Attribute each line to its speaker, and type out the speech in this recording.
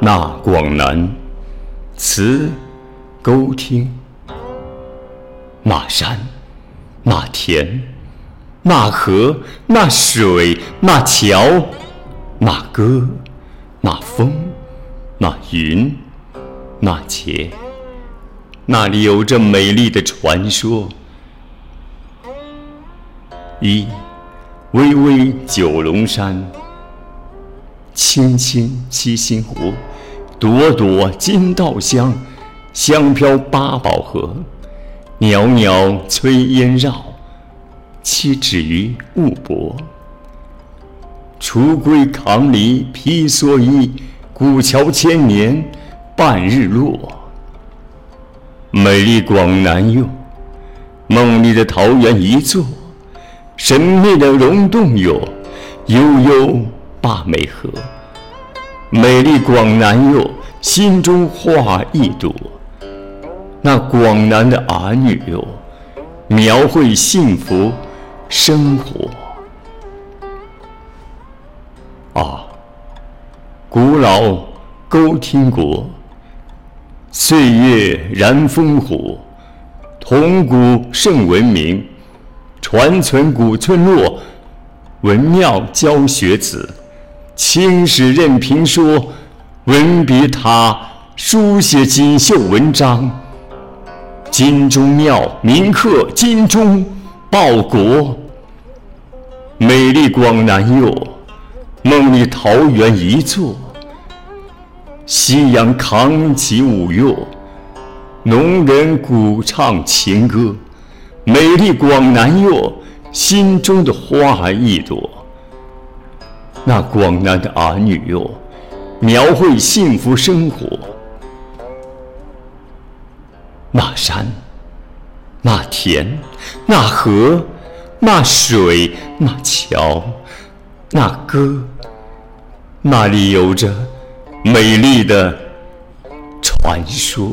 Speaker 1: 那广南，词沟听。那山，那田，那河，那水，那桥，那歌，那风，那云，那节，那里有着美丽的传说。一，巍巍九龙山，青青七星湖，朵朵金稻香，香飘八宝河。袅袅炊烟绕，栖止于雾泊。雏龟扛犁披蓑衣，古桥千年半日落。美丽广南哟，梦里的桃源一座，神秘的溶洞哟，悠悠坝美河。美丽广南哟，心中画一朵。那广南的儿女哟，描绘幸福生活。啊，古老沟汀国，岁月燃烽火，铜鼓盛文明，传存古村落，文庙教学子，青史任评说，文笔塔书写锦绣文章。金钟庙铭刻金钟报国，美丽广南哟，梦里桃源一座。夕阳扛起舞乐，农人鼓唱情歌。美丽广南哟，心中的花一朵。那广南的儿女哟，描绘幸福生活。那山，那田，那河，那水，那桥，那歌，那里有着美丽的传说。